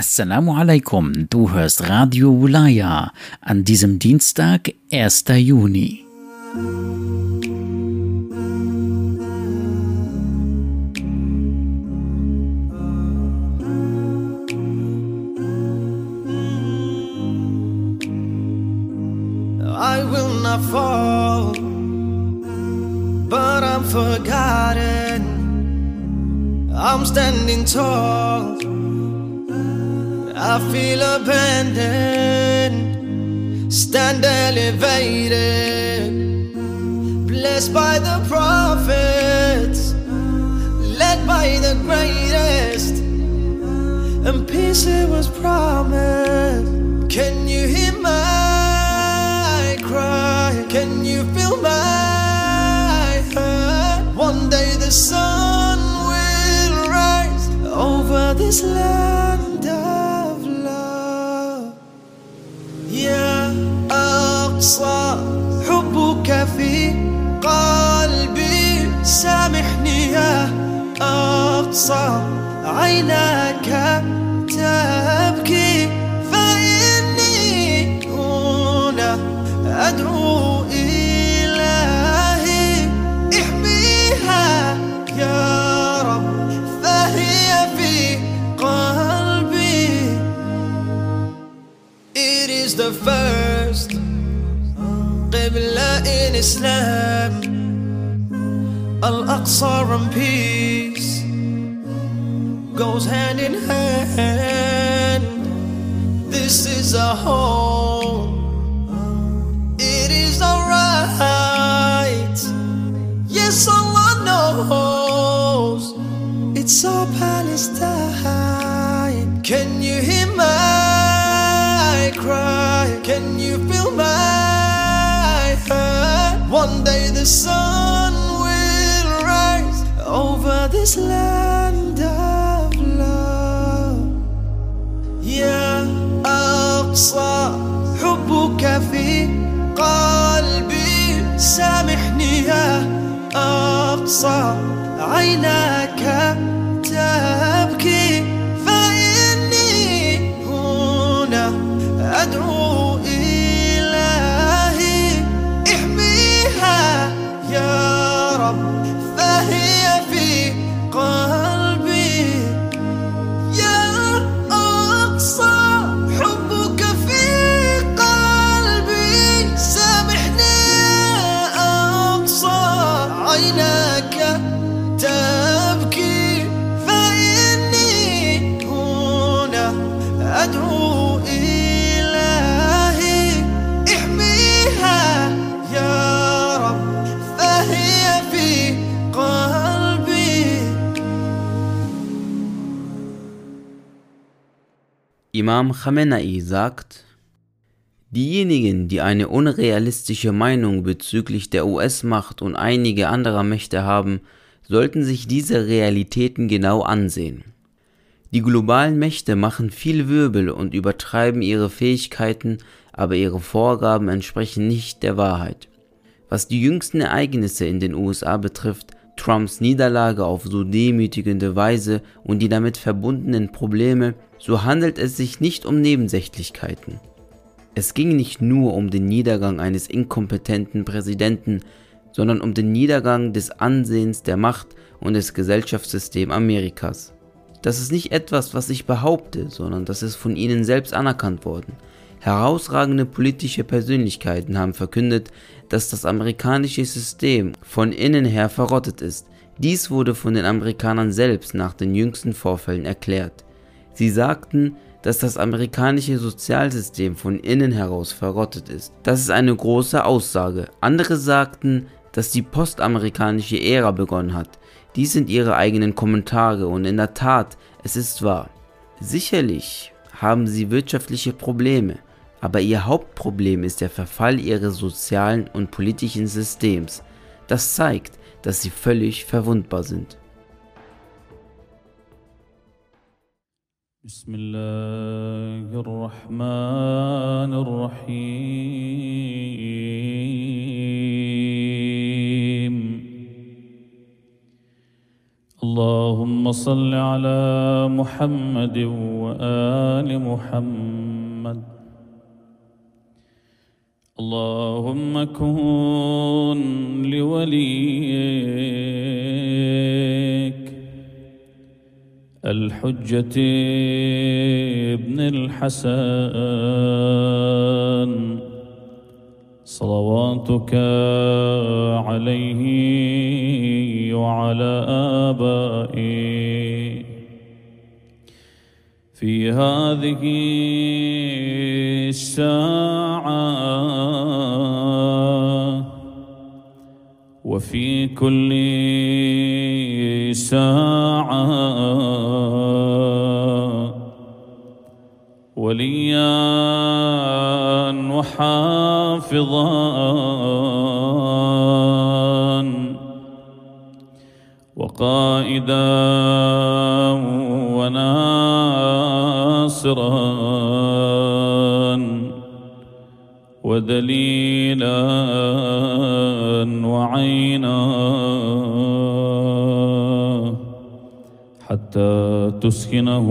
Assalamu alaikum, du hörst Radio Wulaya an diesem Dienstag, 1. Juni. I will not fall, but I'm forgotten. I'm standing tall. I feel abandoned, stand elevated, blessed by the prophets, led by the greatest, and peace it was promised. Can you hear my cry? Can you feel my hurt? One day the sun will rise over this land أقصى عيناك تبكي فإني هنا أدعو إلهي احميها يا رب فهي في قلبي. It is the first قبلة in Islam Al-Aqsa and peace. Goes hand in hand. This is a home. It is alright. Yes, Allah knows. It's our Palestine. Can you hear my cry? Can you feel my hurt? One day the sun will rise over this land حبك في قلبي سامحني يا أقصى عيناك فهي في قلبي Imam Khamenei sagt, diejenigen, die eine unrealistische Meinung bezüglich der US-Macht und einige anderer Mächte haben, sollten sich diese Realitäten genau ansehen. Die globalen Mächte machen viel Wirbel und übertreiben ihre Fähigkeiten, aber ihre Vorgaben entsprechen nicht der Wahrheit. Was die jüngsten Ereignisse in den USA betrifft, Trumps Niederlage auf so demütigende Weise und die damit verbundenen Probleme, so handelt es sich nicht um Nebensächlichkeiten. Es ging nicht nur um den Niedergang eines inkompetenten Präsidenten, sondern um den Niedergang des Ansehens der Macht und des Gesellschaftssystems Amerikas. Das ist nicht etwas, was ich behaupte, sondern das ist von ihnen selbst anerkannt worden. Herausragende politische Persönlichkeiten haben verkündet, dass das amerikanische System von innen her verrottet ist. Dies wurde von den Amerikanern selbst nach den jüngsten Vorfällen erklärt. Sie sagten, dass das amerikanische Sozialsystem von innen heraus verrottet ist. Das ist eine große Aussage. Andere sagten, dass die postamerikanische Ära begonnen hat. Dies sind ihre eigenen Kommentare und in der Tat, es ist wahr. Sicherlich haben sie wirtschaftliche Probleme, aber ihr Hauptproblem ist der Verfall ihres sozialen und politischen Systems. Das zeigt, dass sie völlig verwundbar sind. بسم الله الرحمن الرحيم اللهم اللهم صل على محمد وآل محمد اللهم كن لوليك. الحجة ابن الحسن صلواتك عليه وعلى آبائه. في هذه الساعة. وفي كل ساعة. وليا وحافظا. وقائدا وناصرا. ودليلا وعينا حتى تسكنه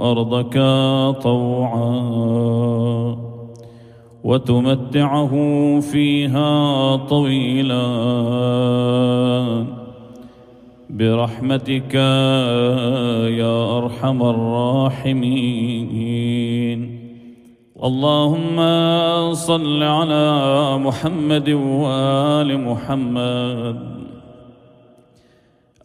أرضك طوعا وتمتعه فيها طويلا برحمتك يا أرحم الراحمين. اللهم صل على محمد وآل محمد.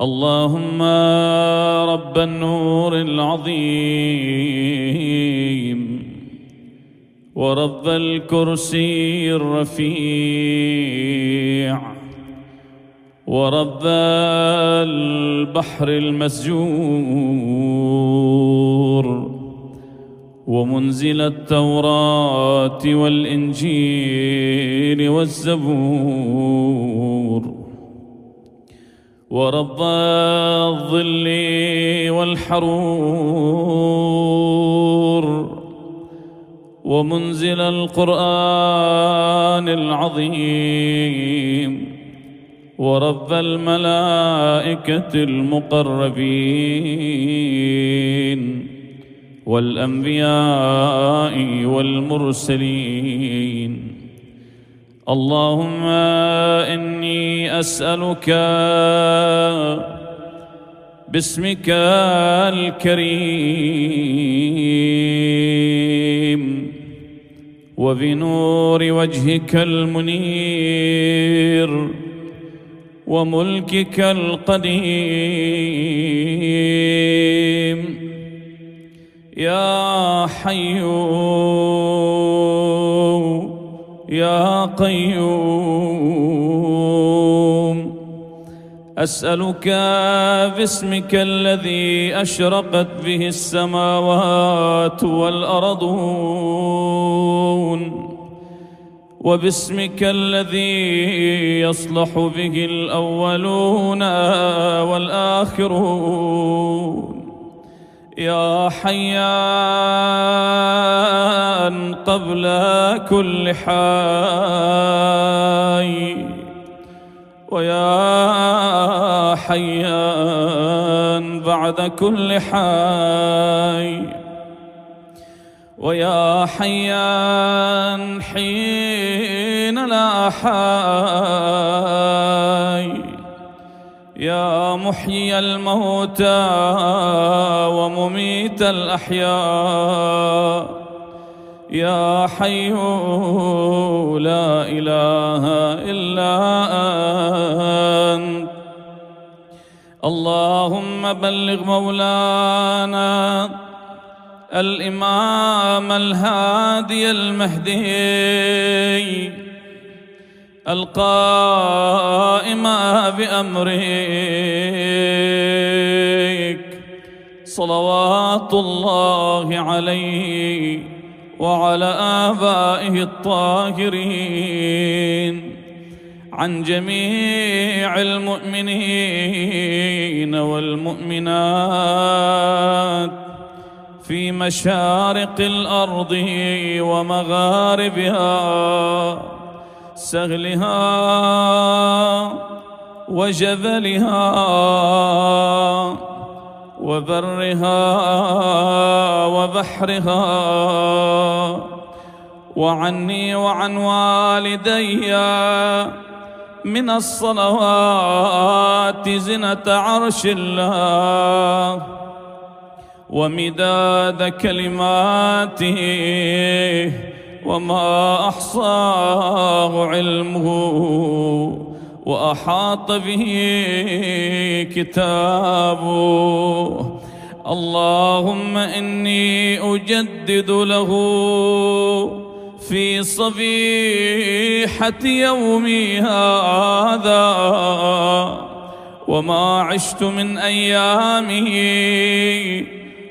اللهم رب النور العظيم ورب الكرسي الرفيع ورب البحر المسجور. ومنزل التوراة والإنجيل والزبور ورب الظل والحرور ومنزل القرآن العظيم ورب الملائكة المقربين والأنبياء والمرسلين. اللهم إني أسألك باسمك الكريم وبنور وجهك المنير وملكك القديم يا حي يا قيوم أسألك باسمك الذي أشرقت به السماوات والأرضون وباسمك الذي يصلح به الأولون والآخرون. يا حيان قبل كل حي. ويا حيان بعد كل حي. ويا حيان حين لا حي. يا محيي الموتى ومميت الأحياء. يا حي لا إله إلا أنت. اللهم بلغ مولانا الإمام الهادي المهدي القائم بأمرك. صلوات الله عليه وعلى آبائه الطاهرين. عن جميع المؤمنين والمؤمنات في مشارق الأرض ومغاربها سهلها وجبلها وبرها وبحرها. وعني وعن والدي من الصلوات زنة عرش الله ومداد كلماته وما أحصاه علمه. وأحاط به كتابه. اللهم إني أجدد له في صبيحة يومي هذا. وما عشت من أيامه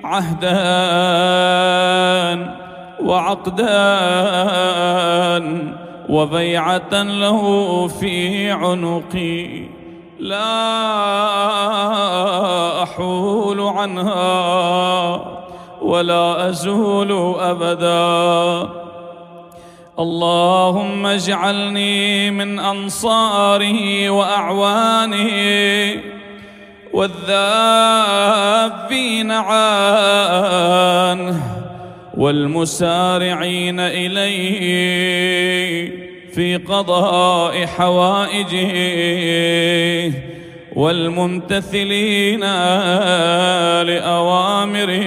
عهدا وعقدا وبيعة له في عنقي. لا أحول عنها ولا أزول أبدا. اللهم اجعلني من أنصاره وأعوانه والذابين عنه. والمسارعين إليه في قضاء حوائجه والممتثلين لأوامره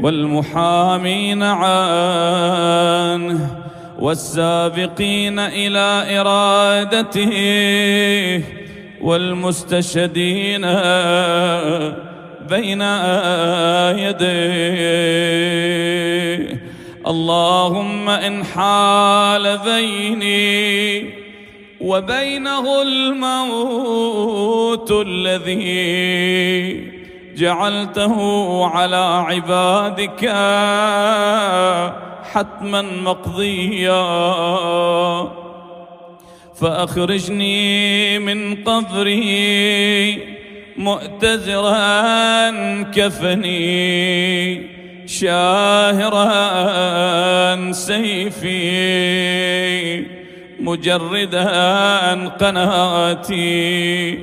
والمحامين عنه والسابقين إلى إرادته والمستشهدين بين يديه اللهم إن حال بيني وبينه الموت الذي جعلته على عبادك حتما مقضيا. فأخرجني من قبري مؤتزرا كفني شاهرا سيفي مجردا قناتي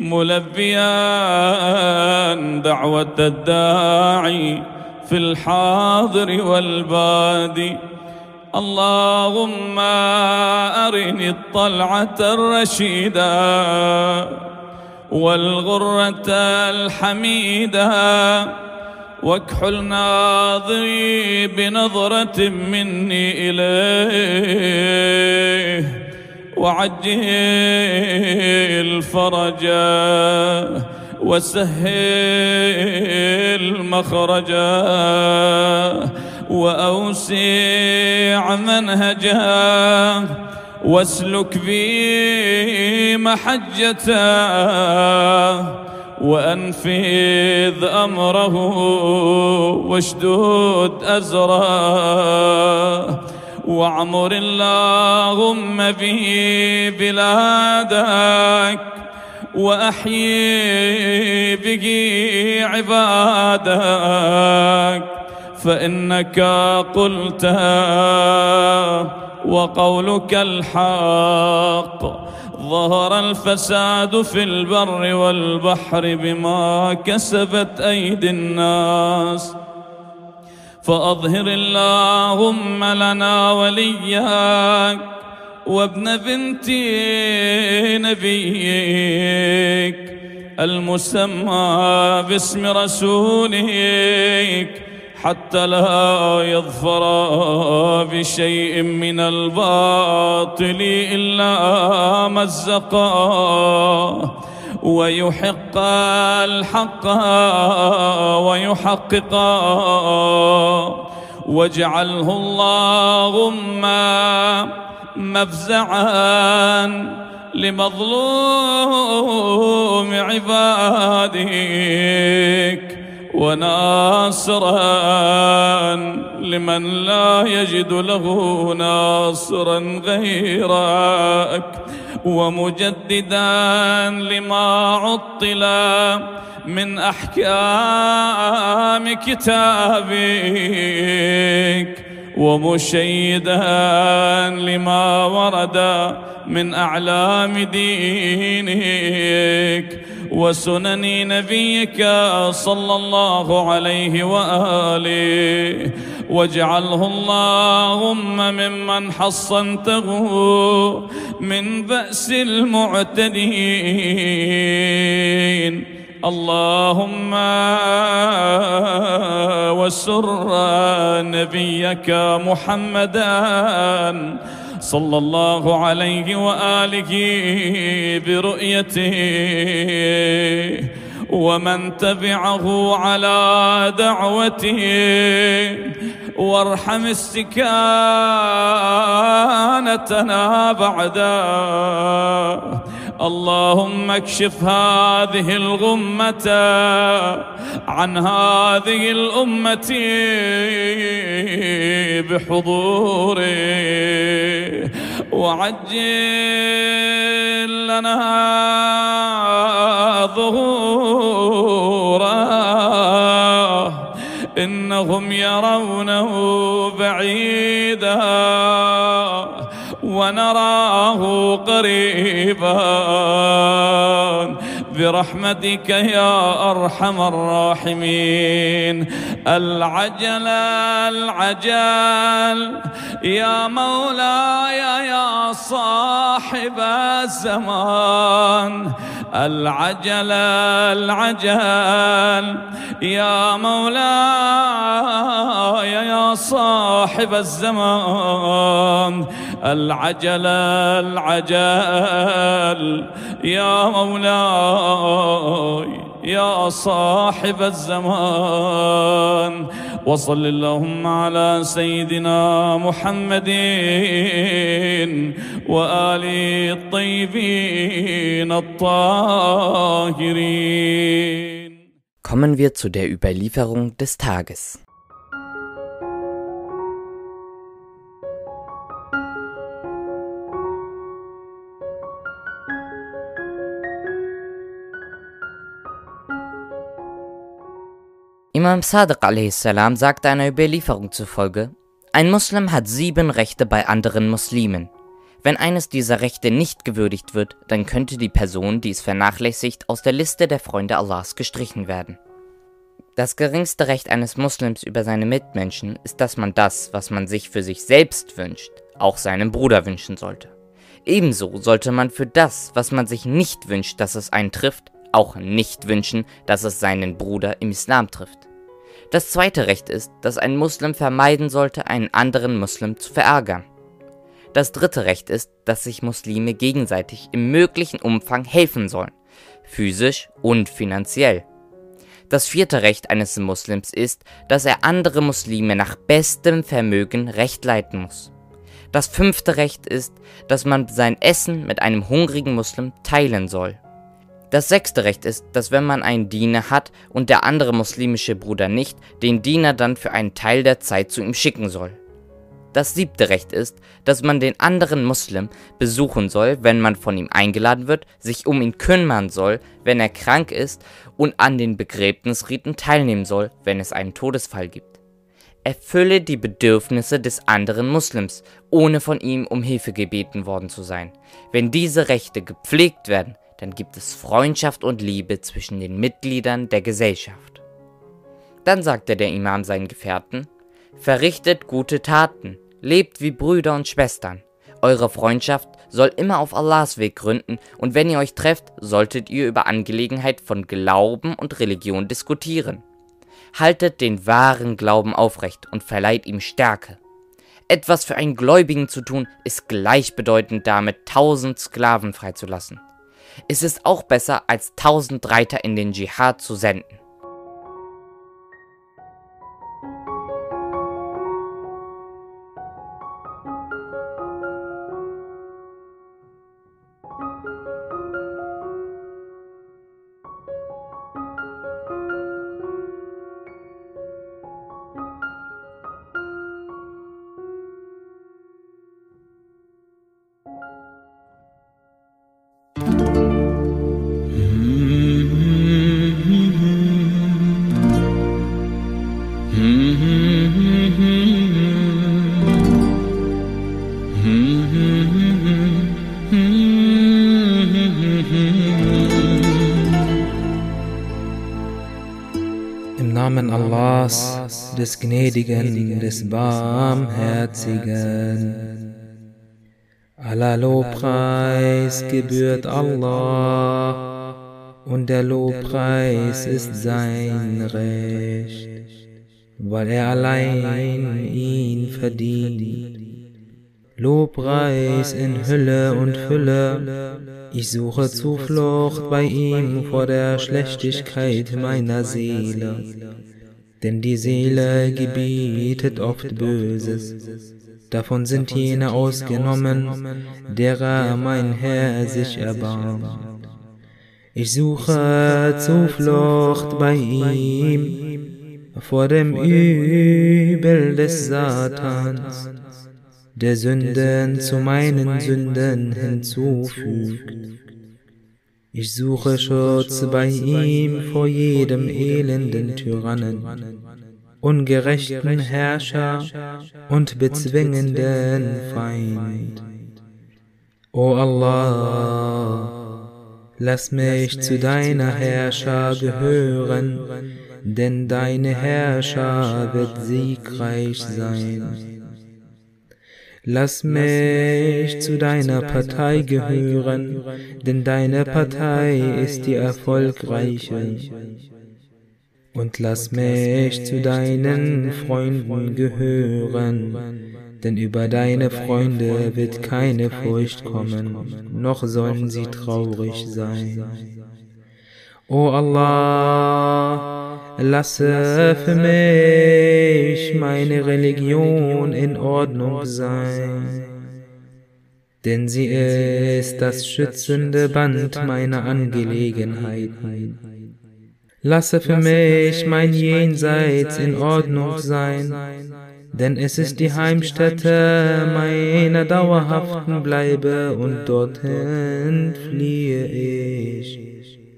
ملبيا دعوة الداعي في الحاضر والبادي. اللهم أرني الطلعة الرشيدة. والغرة الحميدة واكحل ناظري بنظرة مني إليه وعجل فرجا وسهل مخرجا وأوسع منهجا واسلك بي محجته وأنفذ أمره واشدود أزره وأعمر اللهم به بلادك وأحيي به عبادك فإنك قلت وقولك الحق. ظهر الفساد في البر والبحر بما كسبت أيدي الناس. فأظهر اللهم لنا ولياك وابن بنت نبيك المسمى باسم رسولك. حتى لا يظفر بشيء من الباطل إلا مزقا ويحق الحق ويحققا واجعله اللهم مفزعا لمظلوم عبادك. وناصرا لمن لا يجد له ناصرا غيرك ومجددا لما عطل من أحكام كتابك. ومشيدا لما ورد من أعلام دينك وسنن نبيك صلى الله عليه وآله. واجعله اللهم ممن حصنته من بأس المعتدين. اللهم وسر نبيك محمدا صلى الله عليه وآله برؤيته ومن تبعه على دعوته وارحم استكانتنا بعده. اللهم اكشف هذه الغمة عن هذه الأمة بحضوره وعجل لنا ظهوره إنهم يرونه بعيدا ونراه قريبا. برحمتك يا أرحم الراحمين. العجل العجل يا مولاي يا صاحب الزمان. العجل العجل يا مولاي يا صاحب الزمان. العجل العجل يا مولاي يا صاحب الزمان. وصل اللهم على سيدنا محمد وآله الطيبين الطاهرين. Kommen wir zu der Überlieferung des Tages. Imam Sadiq a.s. sagte einer Überlieferung zufolge, ein Muslim hat sieben Rechte bei anderen Muslimen. Wenn eines dieser Rechte nicht gewürdigt wird, dann könnte die Person, die es vernachlässigt, aus der Liste der Freunde Allahs gestrichen werden. Das geringste Recht eines Muslims über seine Mitmenschen ist, dass man das, was man sich für sich selbst wünscht, auch seinem Bruder wünschen sollte. Ebenso sollte man für das, was man sich nicht wünscht, dass es einen trifft, auch nicht wünschen, dass es seinen Bruder im Islam trifft. Das zweite Recht ist, dass ein Muslim vermeiden sollte, einen anderen Muslim zu verärgern. Das dritte Recht ist, dass sich Muslime gegenseitig im möglichen Umfang helfen sollen, physisch und finanziell. Das vierte Recht eines Muslims ist, dass er andere Muslime nach bestem Vermögen recht leiten muss. Das fünfte Recht ist, dass man sein Essen mit einem hungrigen Muslim teilen soll. Das sechste Recht ist, dass wenn man einen Diener hat und der andere muslimische Bruder nicht, den Diener dann für einen Teil der Zeit zu ihm schicken soll. Das siebte Recht ist, dass man den anderen Muslim besuchen soll, wenn man von ihm eingeladen wird, sich um ihn kümmern soll, wenn er krank ist und an den Begräbnisriten teilnehmen soll, wenn es einen Todesfall gibt. Erfülle die Bedürfnisse des anderen Muslims, ohne von ihm um Hilfe gebeten worden zu sein. Wenn diese Rechte gepflegt werden, dann gibt es Freundschaft und Liebe zwischen den Mitgliedern der Gesellschaft. Dann sagte der Imam seinen Gefährten, Verrichtet gute Taten, lebt wie Brüder und Schwestern. Eure Freundschaft soll immer auf Allahs Weg gründen und wenn ihr euch trefft, solltet ihr über Angelegenheit von Glauben und Religion diskutieren. Haltet den wahren Glauben aufrecht und verleiht ihm Stärke. Etwas für einen Gläubigen zu tun, ist gleichbedeutend damit, tausend Sklaven freizulassen. Es ist auch besser, als tausend Reiter in den Dschihad zu senden. Des Gnädigen, des Barmherzigen. Aller Lobpreis gebührt Allah und der Lobpreis ist sein Recht, weil er allein ihn verdient. Lobpreis in Hülle und Fülle, ich suche Zuflucht bei ihm vor der Schlechtigkeit meiner Seele, denn die Seele gebietet oft Böses. Davon sind jene ausgenommen, derer mein Herr sich erbarmt. Ich suche Zuflucht bei ihm vor dem Übel des Satans, der Sünden zu meinen Sünden hinzufügt. Ich suche Schutz bei ihm vor jedem elenden Tyrannen ungerechten Herrscher und bezwingenden Feind. O Allah, lass mich zu deiner Herrscher gehören, denn deine Herrscher wird siegreich sein. Lass mich zu deiner Partei gehören, denn deine Partei ist die erfolgreiche. Und lass mich zu deinen Freunden gehören, denn über deine Freunde wird keine Furcht kommen, noch sollen sie traurig sein. O Allah, lasse für mich meine Religion in Ordnung sein, denn sie ist das schützende Band meiner Angelegenheiten. Lasse für mich mein Jenseits in Ordnung sein, denn es ist die Heimstätte meiner dauerhaften Bleibe. Und dorthin fliehe ich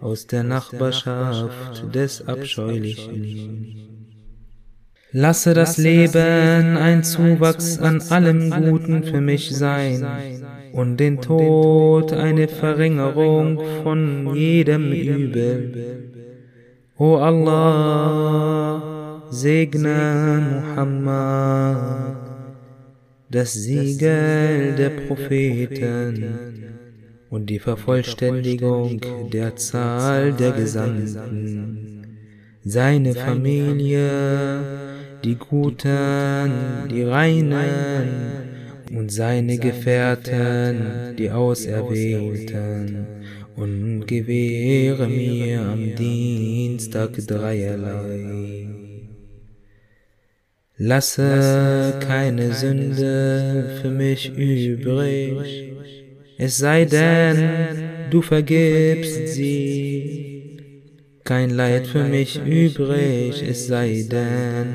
aus der Nachbarschaft des Abscheulichen. Lasse das Leben ein Zuwachs an allem Guten für mich sein und den Tod eine Verringerung von jedem Übel. O Allah, segne Muhammad, das Siegel der Propheten und die Vervollständigung der Zahl der Gesandten, seine Familie, die Guten, die Reinen und seine Gefährten, die Auserwählten. Und gewähre mir am Dienstag dreierlei. Lasse keine Sünde für mich übrig, es sei denn, du vergibst sie. Kein Leid für mich übrig, es sei denn,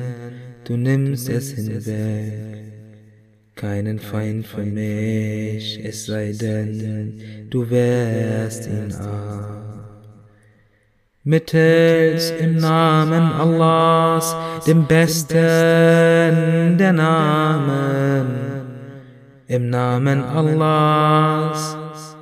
du nimmst es hinweg keinen Feind für mich, es sei denn, du wärst ihn ab. Mittels im Namen Allahs, dem besten der Namen, im Namen Allahs,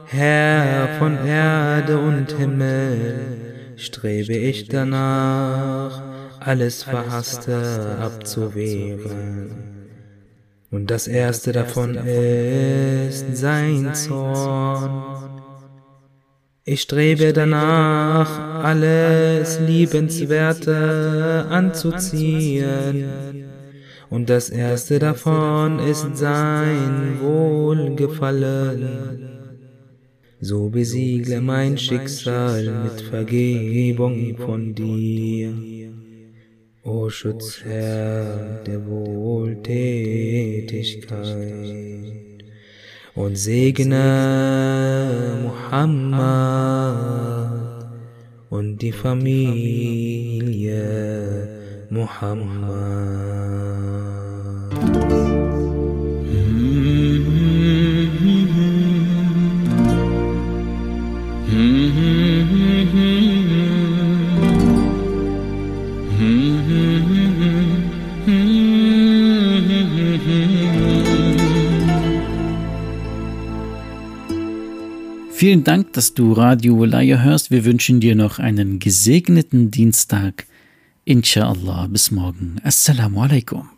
Herr von Erde und Himmel, strebe ich danach, alles Verhasste abzuwehren. Und das erste davon ist sein Zorn. Ich strebe danach, alles Liebenswerte anzuziehen. Und das erste davon ist sein Wohlgefallen. So besiegle mein Schicksal mit Vergebung von dir. O Schutzherr der Wohltätigkeit und segne Muhammad und die Familie Muhammad. Vielen Dank, dass du Radio Wolaya hörst. Wir wünschen dir noch einen gesegneten Dienstag. Inshallah, bis morgen. Assalamu alaikum.